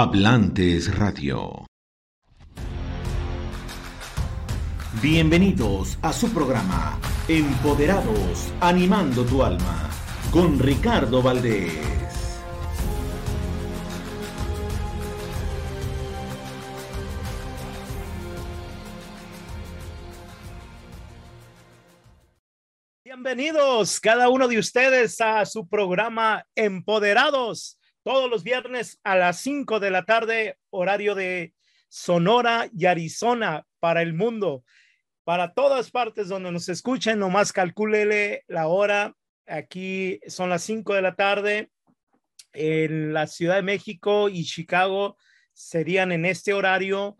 Hablantes Radio. Bienvenidos a su programa Empoderados, animando tu alma, con Ricardo Valdés. Bienvenidos cada uno de ustedes a su programa Empoderados todos los viernes a las 5 de la tarde, horario de Sonora y Arizona para el mundo. Para todas partes donde nos escuchen, nomás calcúlele la hora. Aquí son las 5 de la tarde. En la Ciudad de México y Chicago serían en este horario,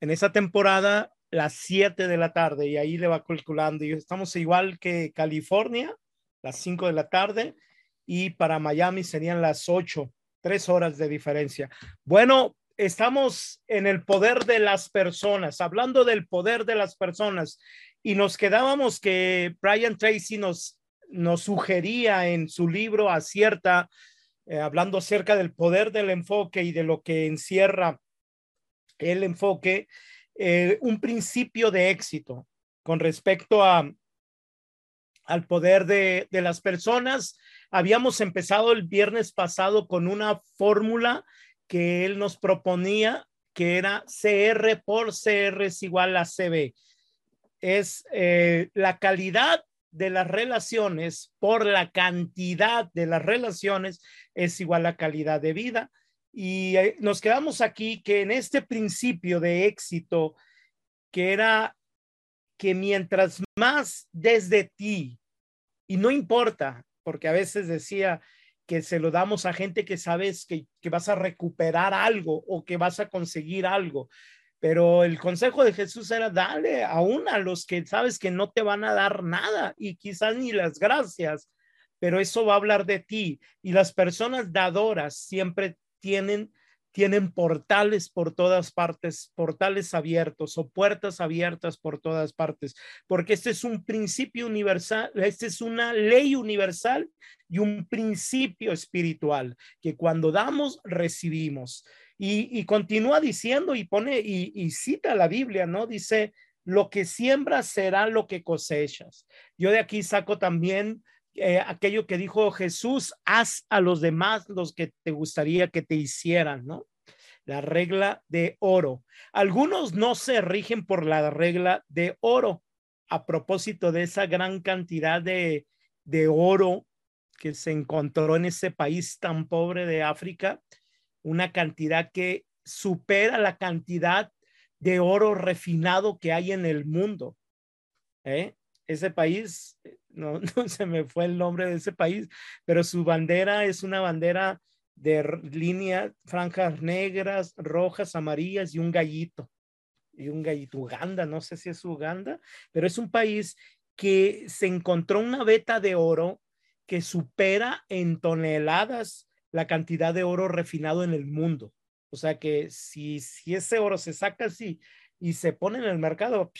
en esa temporada, las 7 de la tarde. Y ahí le va calculando. Y estamos igual que California, las 5 de la tarde. Y para Miami serían las 8 tres horas de diferencia. Bueno, estamos en el poder de las personas, hablando del poder de las personas, y nos quedábamos que Brian Tracy nos, nos sugería en su libro Acierta, eh, hablando acerca del poder del enfoque y de lo que encierra el enfoque, eh, un principio de éxito con respecto a, al poder de, de las personas Habíamos empezado el viernes pasado con una fórmula que él nos proponía, que era CR por CR es igual a CB. Es eh, la calidad de las relaciones por la cantidad de las relaciones es igual a calidad de vida. Y eh, nos quedamos aquí que en este principio de éxito, que era que mientras más desde ti, y no importa, porque a veces decía que se lo damos a gente que sabes que, vas a recuperar algo o que vas a conseguir algo. Pero el consejo de Jesús era dale aún a los que sabes que no te van a dar nada y quizás ni las gracias, pero eso va a hablar de ti. Y las personas dadoras siempre tienen tienen portales por todas partes, portales abiertos o puertas abiertas por todas partes, porque este es un principio universal, este es una ley universal y un principio espiritual, que cuando damos, recibimos. Y, continúa diciendo y pone y, cita la Biblia, ¿no? Dice, lo que siembras será lo que cosechas. Yo de aquí saco también eh, aquello que dijo Jesús, haz a los demás los que te gustaría que te hicieran, ¿no? La regla de oro. Algunos no se rigen por la regla de oro a propósito de esa gran cantidad de, de oro que se encontró en ese país tan pobre de África, una cantidad que supera la cantidad de oro refinado que hay en el mundo. ¿eh? Ese país no, no se me fue el nombre de ese país, pero su bandera es una bandera de línea, franjas negras, rojas, amarillas y un gallito. Y un gallito, Uganda, no sé si es Uganda, pero es un país que se encontró una veta de oro que supera en toneladas la cantidad de oro refinado en el mundo. O sea que si, si ese oro se saca así y se pone en el mercado,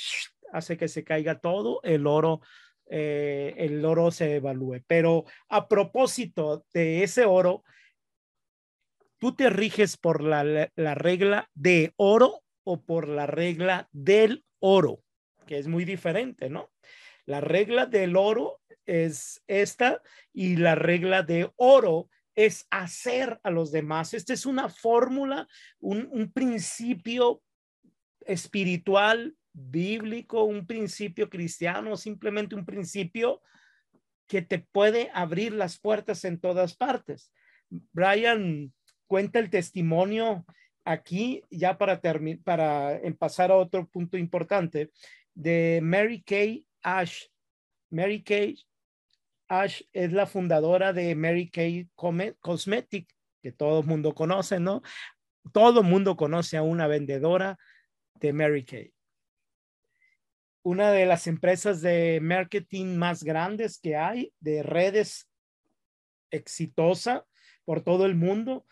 hace que se caiga todo el oro eh, el oro se evalúe. Pero a propósito de ese oro, tú te riges por la, regla de oro o por la regla del oro, que es muy diferente, ¿no? La regla del oro es esta y la regla de oro es hacer a los demás. Esta es una fórmula, un, un principio espiritual bíblico, un principio cristiano, simplemente un principio que te puede abrir las puertas en todas partes. Brian cuenta el testimonio aquí, ya para, para pasar a otro punto importante, de Mary Kay Ash. Mary Kay Ash es la fundadora de Mary Kay Cosmetic, que todo el mundo conoce, ¿no? Todo el mundo conoce a una vendedora de Mary Kay una de las empresas de marketing más grandes que hay, de redes exitosa por todo el mundo,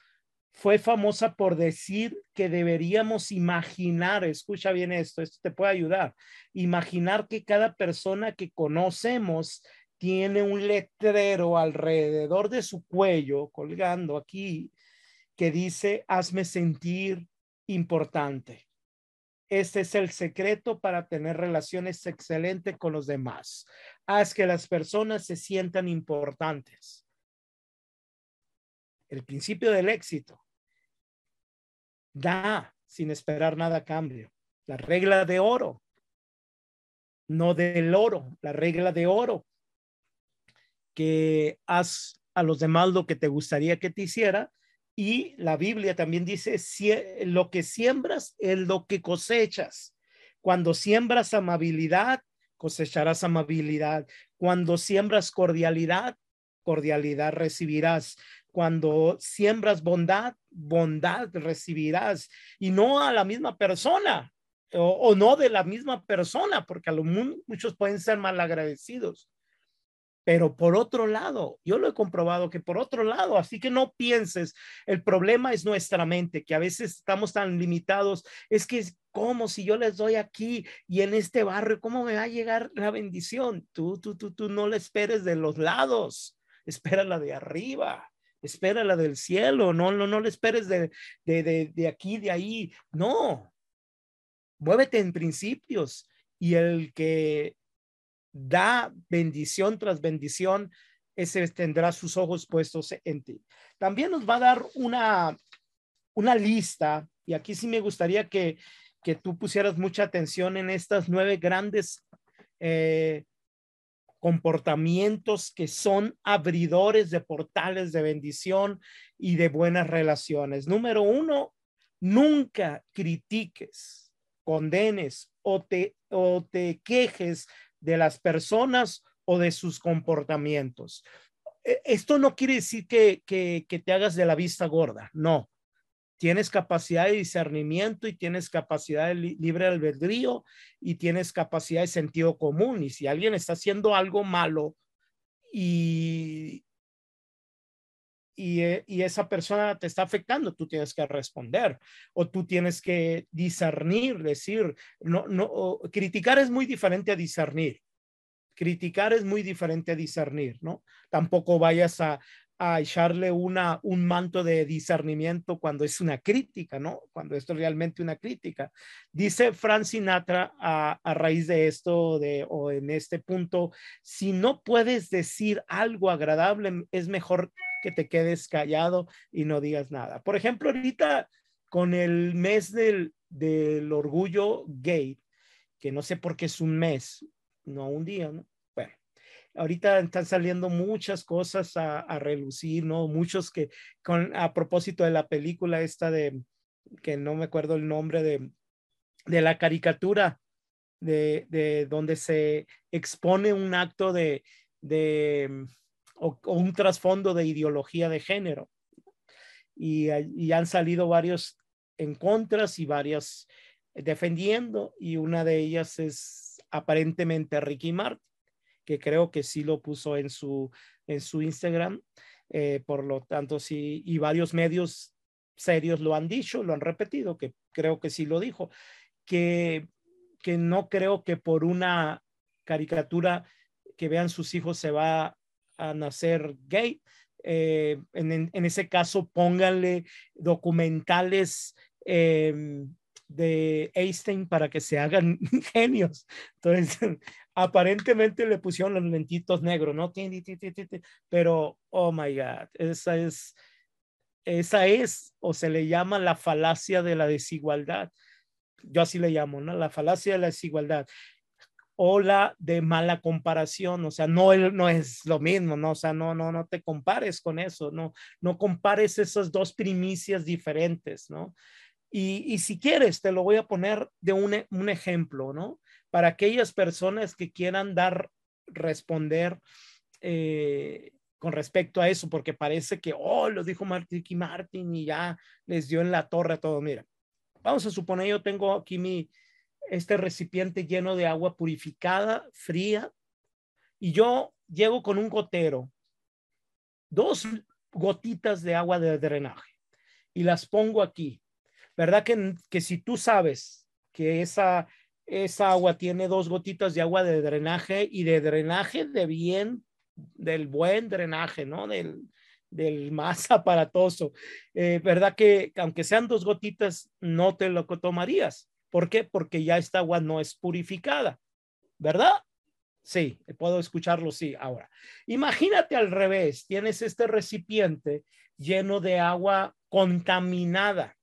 fue famosa por decir que deberíamos imaginar, escucha bien esto, esto te puede ayudar, imaginar que cada persona que conocemos tiene un letrero alrededor de su cuello, colgando aquí, que dice, hazme sentir importante. Este es el secreto para tener relaciones excelentes con los demás. Haz que las personas se sientan importantes. El principio del éxito. Da sin esperar nada a cambio. La regla de oro. No del oro, la regla de oro. Que haz a los demás lo que te gustaría que te hiciera y la Biblia también dice, lo que siembras es lo que cosechas. Cuando siembras amabilidad, cosecharás amabilidad. Cuando siembras cordialidad, cordialidad recibirás. Cuando siembras bondad, bondad recibirás. Y no a la misma persona o, no de la misma persona, porque a lo muchos pueden ser mal agradecidos. Pero por otro lado, yo lo he comprobado que por otro lado, así que no pienses, el problema es nuestra mente, que a veces estamos tan limitados, es que es como si yo les doy aquí y en este barrio, ¿cómo me va a llegar la bendición? Tú, tú, tú, tú no le esperes de los lados, espérala de arriba, espérala del cielo, no, no, no le esperes de, de, de, de aquí, de ahí, no. Muévete en principios y el que da bendición tras bendición, ese tendrá sus ojos puestos en ti. También nos va a dar una, una lista, y aquí sí me gustaría que, que tú pusieras mucha atención en estas nueve grandes eh, comportamientos que son abridores de portales de bendición y de buenas relaciones. Número uno, nunca critiques, condenes o te, o te quejes de las personas o de sus comportamientos. E, esto no quiere decir que, te hagas de la vista gorda, no. Tienes capacidad de discernimiento y tienes capacidad de libre albedrío y tienes capacidad de sentido común. Y si alguien está haciendo algo malo y, y, eh, y, esa persona te está afectando, tú tienes que responder o tú tienes que discernir, decir, no, no, criticar es muy diferente a discernir. Criticar es muy diferente a discernir, ¿no? Tampoco vayas a, a echarle una, un manto de discernimiento cuando es una crítica, ¿no? Cuando esto es realmente una crítica. Dice Frank Sinatra a, a, raíz de esto de, o en este punto, si no puedes decir algo agradable, es mejor que te quedes callado y no digas nada. Por ejemplo, ahorita con el mes del, del orgullo gay, que no sé por qué es un mes, no un día, ¿no? ahorita están saliendo muchas cosas a, relucir, ¿no? Muchos que, con, a propósito de la película esta de, que no me acuerdo el nombre de, de la caricatura, de, de donde se expone un acto de, de o, un trasfondo de ideología de género. Y, y han salido varios en contras y varias defendiendo, y una de ellas es aparentemente Ricky Martin que creo que sí lo puso en su, en su Instagram. Eh, por lo tanto, sí, y varios medios serios lo han dicho, lo han repetido, que creo que sí lo dijo, que, que no creo que por una caricatura que vean sus hijos se va a nacer gay. Eh, en, en, ese caso, pónganle documentales eh, de Einstein para que se hagan genios. Entonces, aparentemente le pusieron los lentitos negros, ¿no? Pero, oh my God, esa es, esa es, o se le llama la falacia de la desigualdad. Yo así le llamo, ¿no? La falacia de la desigualdad. O la de mala comparación, o sea, no, no es lo mismo, ¿no? O sea, no, no, no te compares con eso, no, no compares esas dos primicias diferentes, ¿no? Y, si quieres, te lo voy a poner de un, un, ejemplo, ¿no? Para aquellas personas que quieran dar, responder eh, con respecto a eso, porque parece que, oh, lo dijo Martín y Martin y ya les dio en la torre todo. Mira, vamos a suponer, yo tengo aquí mi, este recipiente lleno de agua purificada, fría, y yo llego con un gotero, dos gotitas de agua de drenaje, y las pongo aquí ¿verdad? Que, que si tú sabes que esa, esa agua tiene dos gotitas de agua de drenaje y de drenaje de bien, del buen drenaje, ¿no? Del, del más aparatoso. Eh, ¿Verdad que aunque sean dos gotitas, no te lo tomarías? ¿Por qué? Porque ya esta agua no es purificada, ¿verdad? Sí, puedo escucharlo, sí. Ahora, imagínate al revés, tienes este recipiente lleno de agua contaminada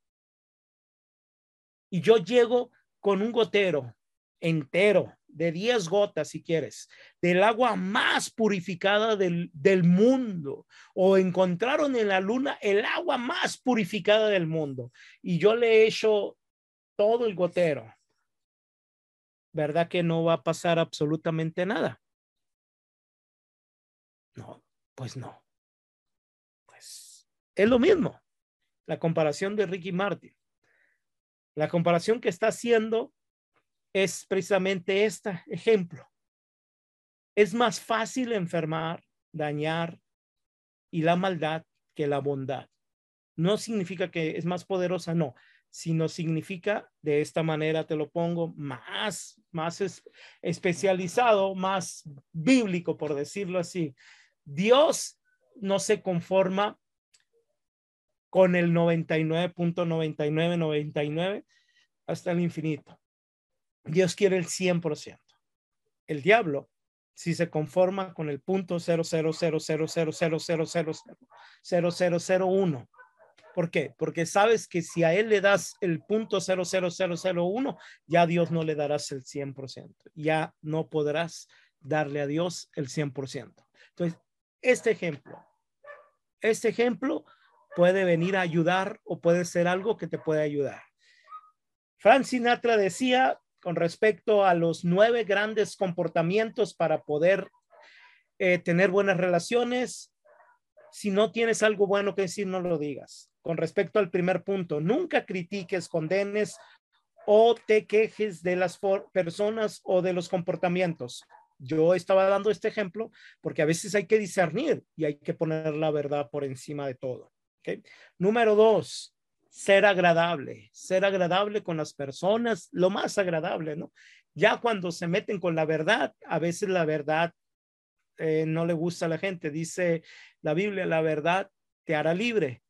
y yo llego con un gotero entero de 10 gotas, si quieres, del agua más purificada del, del, mundo, o encontraron en la luna el agua más purificada del mundo, y yo le he hecho todo el gotero, ¿verdad que no va a pasar absolutamente nada? No, pues no. Pues es lo mismo. La comparación de Ricky Martin. La comparación que está haciendo es precisamente este ejemplo. Es más fácil enfermar, dañar y la maldad que la bondad. No significa que es más poderosa, no, sino significa de esta manera te lo pongo más, más especializado, más bíblico, por decirlo así. Dios no se conforma con el 99.9999 hasta el infinito. Dios quiere el 100%. El diablo, si se conforma con el punto 0000000000001. ¿Por qué? Porque sabes que si a él le das el punto 00001, ya Dios no le darás el 100%. Ya no podrás darle a Dios el 100%. Entonces, este ejemplo, este ejemplo puede venir a ayudar o puede ser algo que te puede ayudar. Frank Sinatra decía, con respecto a los nueve grandes comportamientos para poder eh, tener buenas relaciones. Si no tienes algo bueno que decir, no lo digas. Con respecto al primer punto, nunca critiques, condenes o te quejes de las personas o de los comportamientos. Yo estaba dando este ejemplo porque a veces hay que discernir y hay que poner la verdad por encima de todo. ¿okay? Número dos, ser agradable, ser agradable con las personas, lo más agradable, ¿no? Ya cuando se meten con la verdad, a veces la verdad eh, no le gusta a la gente. Dice la Biblia, la verdad te hará libre,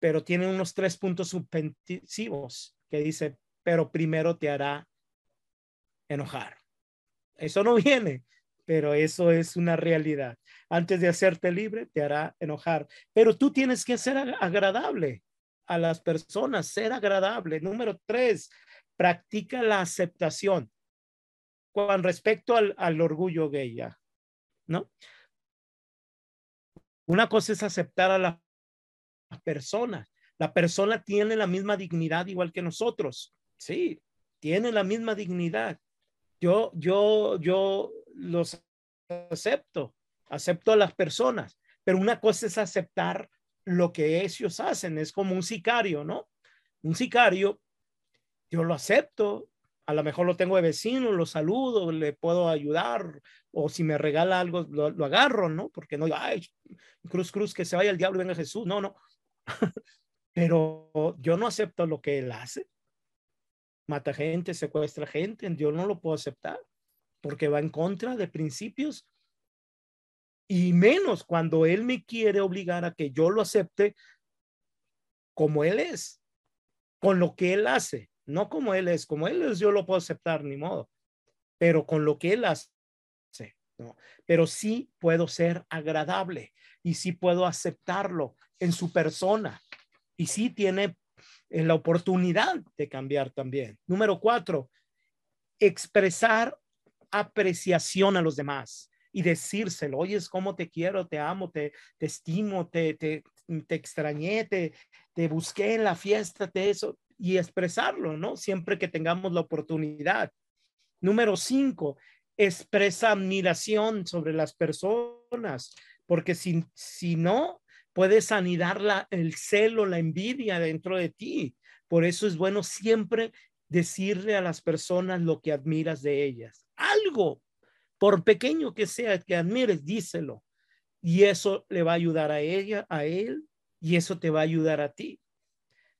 pero tiene unos tres puntos suspensivos que dice, pero primero te hará enojar. Eso no viene, pero eso es una realidad. Antes de hacerte libre, te hará enojar, pero tú tienes que ser agradable a las personas, ser agradable. Número tres, practica la aceptación con respecto al, al orgullo gay, ¿no? Una cosa es aceptar a la persona. La persona tiene la misma dignidad igual que nosotros. Sí, tiene la misma dignidad. Yo, yo, yo los acepto, acepto a las personas, pero una cosa es aceptar lo que ellos hacen. Es como un sicario, ¿no? Un sicario, yo lo acepto, a lo mejor lo tengo de vecino, lo saludo, le puedo ayudar, o si me regala algo, lo, agarro, ¿no? Porque no, ay, cruz, cruz, que se vaya el diablo y venga Jesús, no, no. Pero yo no acepto lo que él hace. Mata gente, secuestra gente, yo no lo puedo aceptar porque va en contra de principios y menos cuando Él me quiere obligar a que yo lo acepte como Él es, con lo que Él hace, no como Él es, como Él es yo lo puedo aceptar, ni modo, pero con lo que Él hace, ¿no? pero sí puedo ser agradable y sí puedo aceptarlo en su persona y sí tiene eh, la oportunidad de cambiar también. Número cuatro, expresar apreciación a los demás y decírselo, oye, es como te quiero, te amo, te, te estimo, te, te, te extrañé, te, te busqué en la fiesta, te eso, y expresarlo, ¿no? Siempre que tengamos la oportunidad. Número cinco, expresa admiración sobre las personas, porque si, si no, puedes anidar la, el celo, la envidia dentro de ti. Por eso es bueno siempre decirle a las personas lo que admiras de ellas. Algo, por pequeño que sea que admires, díselo. Y eso le va a ayudar a ella, a él, y eso te va a ayudar a ti.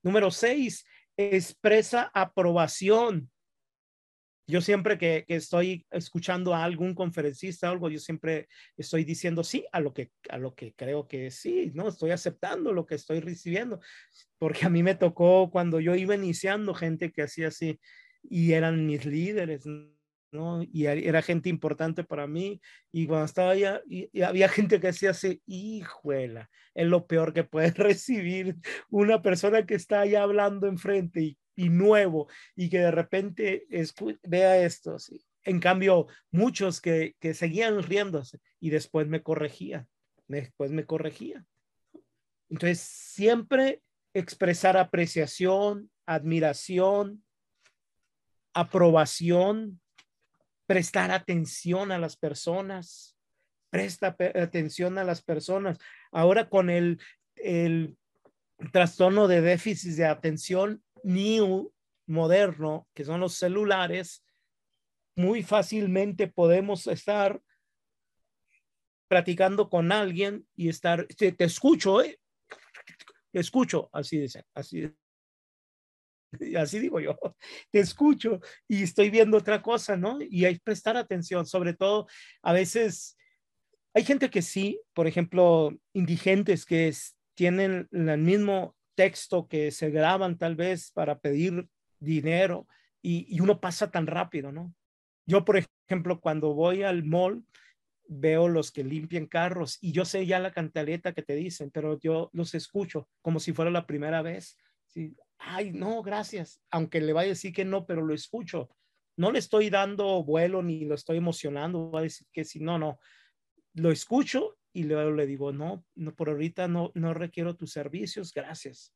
Número seis, expresa aprobación. Yo siempre que, estoy escuchando a algún conferencista o algo, yo siempre estoy diciendo sí a lo que a lo que creo que sí, no estoy aceptando lo que estoy recibiendo, porque a mí me tocó cuando yo iba iniciando gente que hacía así y eran mis líderes, ¿no? Y era gente importante para mí. Y cuando estaba allá, había gente que hacía así, hijuela, es lo peor que puede recibir una persona que está allá hablando enfrente y y nuevo y que de repente vea esto. En cambio, muchos que, que seguían riéndose y después me corregían, después me corregían. Entonces, siempre expresar apreciación, admiración, aprobación, prestar atención a las personas, presta atención a las personas. Ahora con el, el trastorno de déficit de atención, new moderno, que son los celulares, muy fácilmente podemos estar platicando con alguien y estar, te, escucho, ¿eh? te escucho, así dice, así, así digo yo, te escucho y estoy viendo otra cosa, ¿no? Y hay que prestar atención, sobre todo a veces hay gente que sí, por ejemplo, indigentes que tienen el mismo texto que se graban tal vez para pedir dinero y, uno pasa tan rápido, ¿no? Yo, por ejemplo, cuando voy al mall, veo los que limpian carros y yo sé ya la cantaleta que te dicen, pero yo los escucho como si fuera la primera vez. ¿sí? Ay, no, gracias. Aunque le vaya a decir que no, pero lo escucho. No le estoy dando vuelo ni lo estoy emocionando. Va a decir que sí, no, no. Lo escucho y luego le digo, no, no, por ahorita no, no requiero tus servicios, gracias.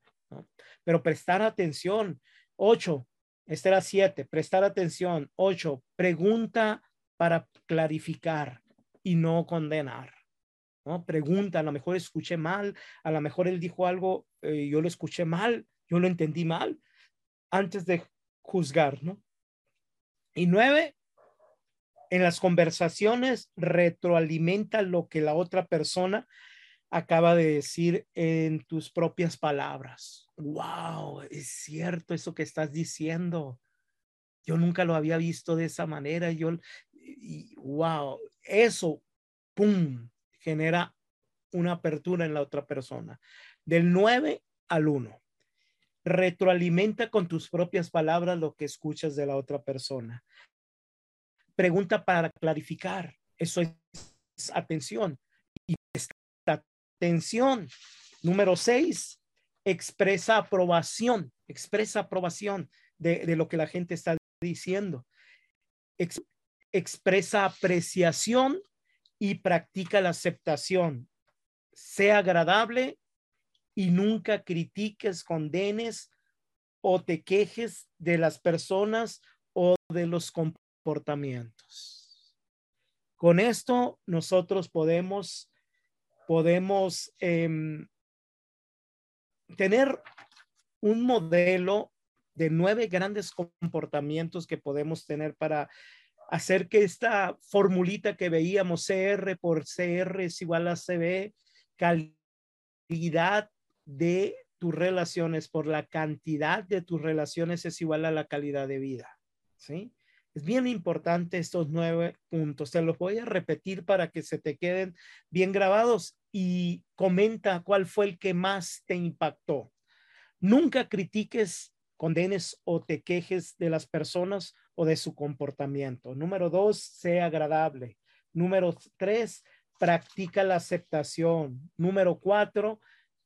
Pero prestar atención. Ocho, este era siete, prestar atención. Ocho, pregunta para clarificar y no condenar. ¿no? Pregunta, a lo mejor escuché mal, a lo mejor él dijo algo, eh, yo lo escuché mal, yo lo entendí mal, antes de juzgar, ¿no? Y nueve, en las conversaciones retroalimenta lo que la otra persona acaba de decir en tus propias palabras. Wow, es cierto eso que estás diciendo. Yo nunca lo había visto de esa manera. Yo, wow, eso, pum, genera una apertura en la otra persona. Del 9 al 1. Retroalimenta con tus propias palabras lo que escuchas de la otra persona pregunta para clarificar. Eso es atención. Y esta atención. Número seis, expresa aprobación, expresa aprobación de, lo que la gente está diciendo. expresa apreciación y practica la aceptación. Sea agradable y nunca critiques, condenes o te quejes de las personas o de los comportamientos. Con esto nosotros podemos, podemos em, tener un modelo de nueve grandes comportamientos que podemos tener para hacer que esta formulita que veíamos CR por CR es igual a CB, calidad de tus relaciones por la cantidad de tus relaciones es igual a la calidad de vida, ¿sí? Es bien importante estos nueve puntos. Te los voy a repetir para que se te queden bien grabados y comenta cuál fue el que más te impactó. Nunca critiques, condenes o te quejes de las personas o de su comportamiento. Número dos, sea agradable. Número tres, practica la aceptación. Número cuatro,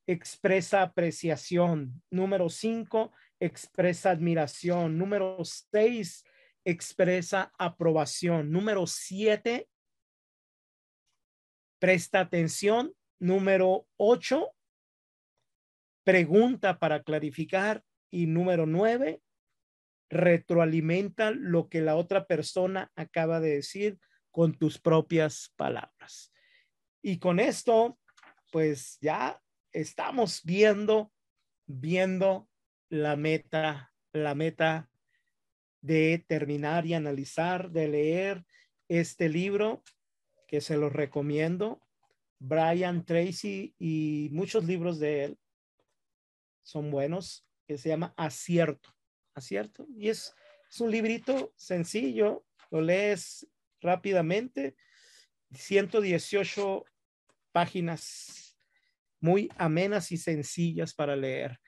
expresa apreciación. Número cinco, expresa admiración. Número seis, expresa aprobación. Número siete, presta atención. Número ocho, pregunta para clarificar. Y número nueve, retroalimenta lo que la otra persona acaba de decir con tus propias palabras. Y con esto, pues ya estamos viendo, viendo la meta, la meta de terminar y analizar, de leer este libro que se lo recomiendo. Brian Tracy y muchos libros de él son buenos, que se llama Acierto. Acierto. Y es Es un librito sencillo, lo lees rápidamente, 118 páginas muy amenas y sencillas para leer.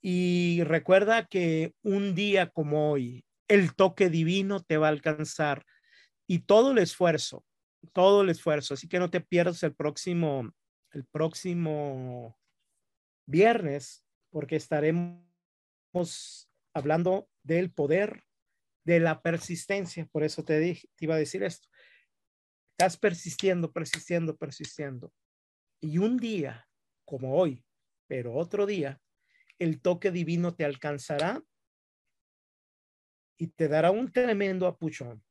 Y recuerda que un día como hoy, el toque divino te va a alcanzar y todo el esfuerzo, todo el esfuerzo. Así que no te pierdas el próximo, el próximo viernes, porque estaremos hablando del poder de la persistencia. Por eso te, dije, te iba a decir esto. Estás persistiendo, persistiendo, persistiendo. Y un día, como hoy, pero otro día, el toque divino te alcanzará y te dará un tremendo apuchón,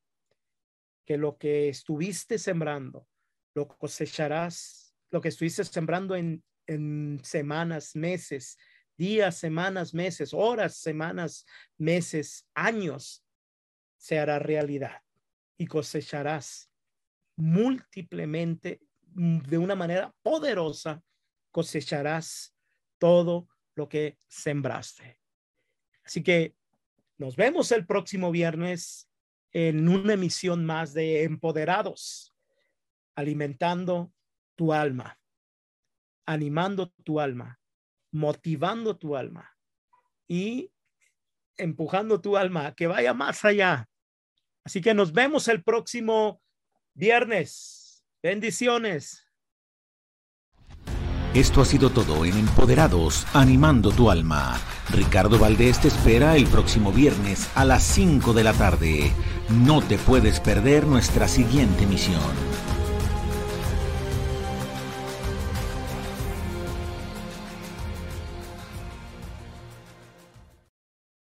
que lo que estuviste sembrando, lo cosecharás, lo que estuviste sembrando en, en semanas, meses, días, semanas, meses, horas, semanas, meses, años, se hará realidad y cosecharás múltiplemente, de una manera poderosa, cosecharás todo lo que sembraste. Así que nos vemos el próximo viernes en una emisión más de Empoderados, alimentando tu alma, animando tu alma, motivando tu alma y empujando tu alma que vaya más allá. Así que nos vemos el próximo viernes. Bendiciones. Esto ha sido todo en Empoderados, animando tu alma. Ricardo Valdés te espera el próximo viernes a las 5 de la tarde. No te puedes perder nuestra siguiente misión.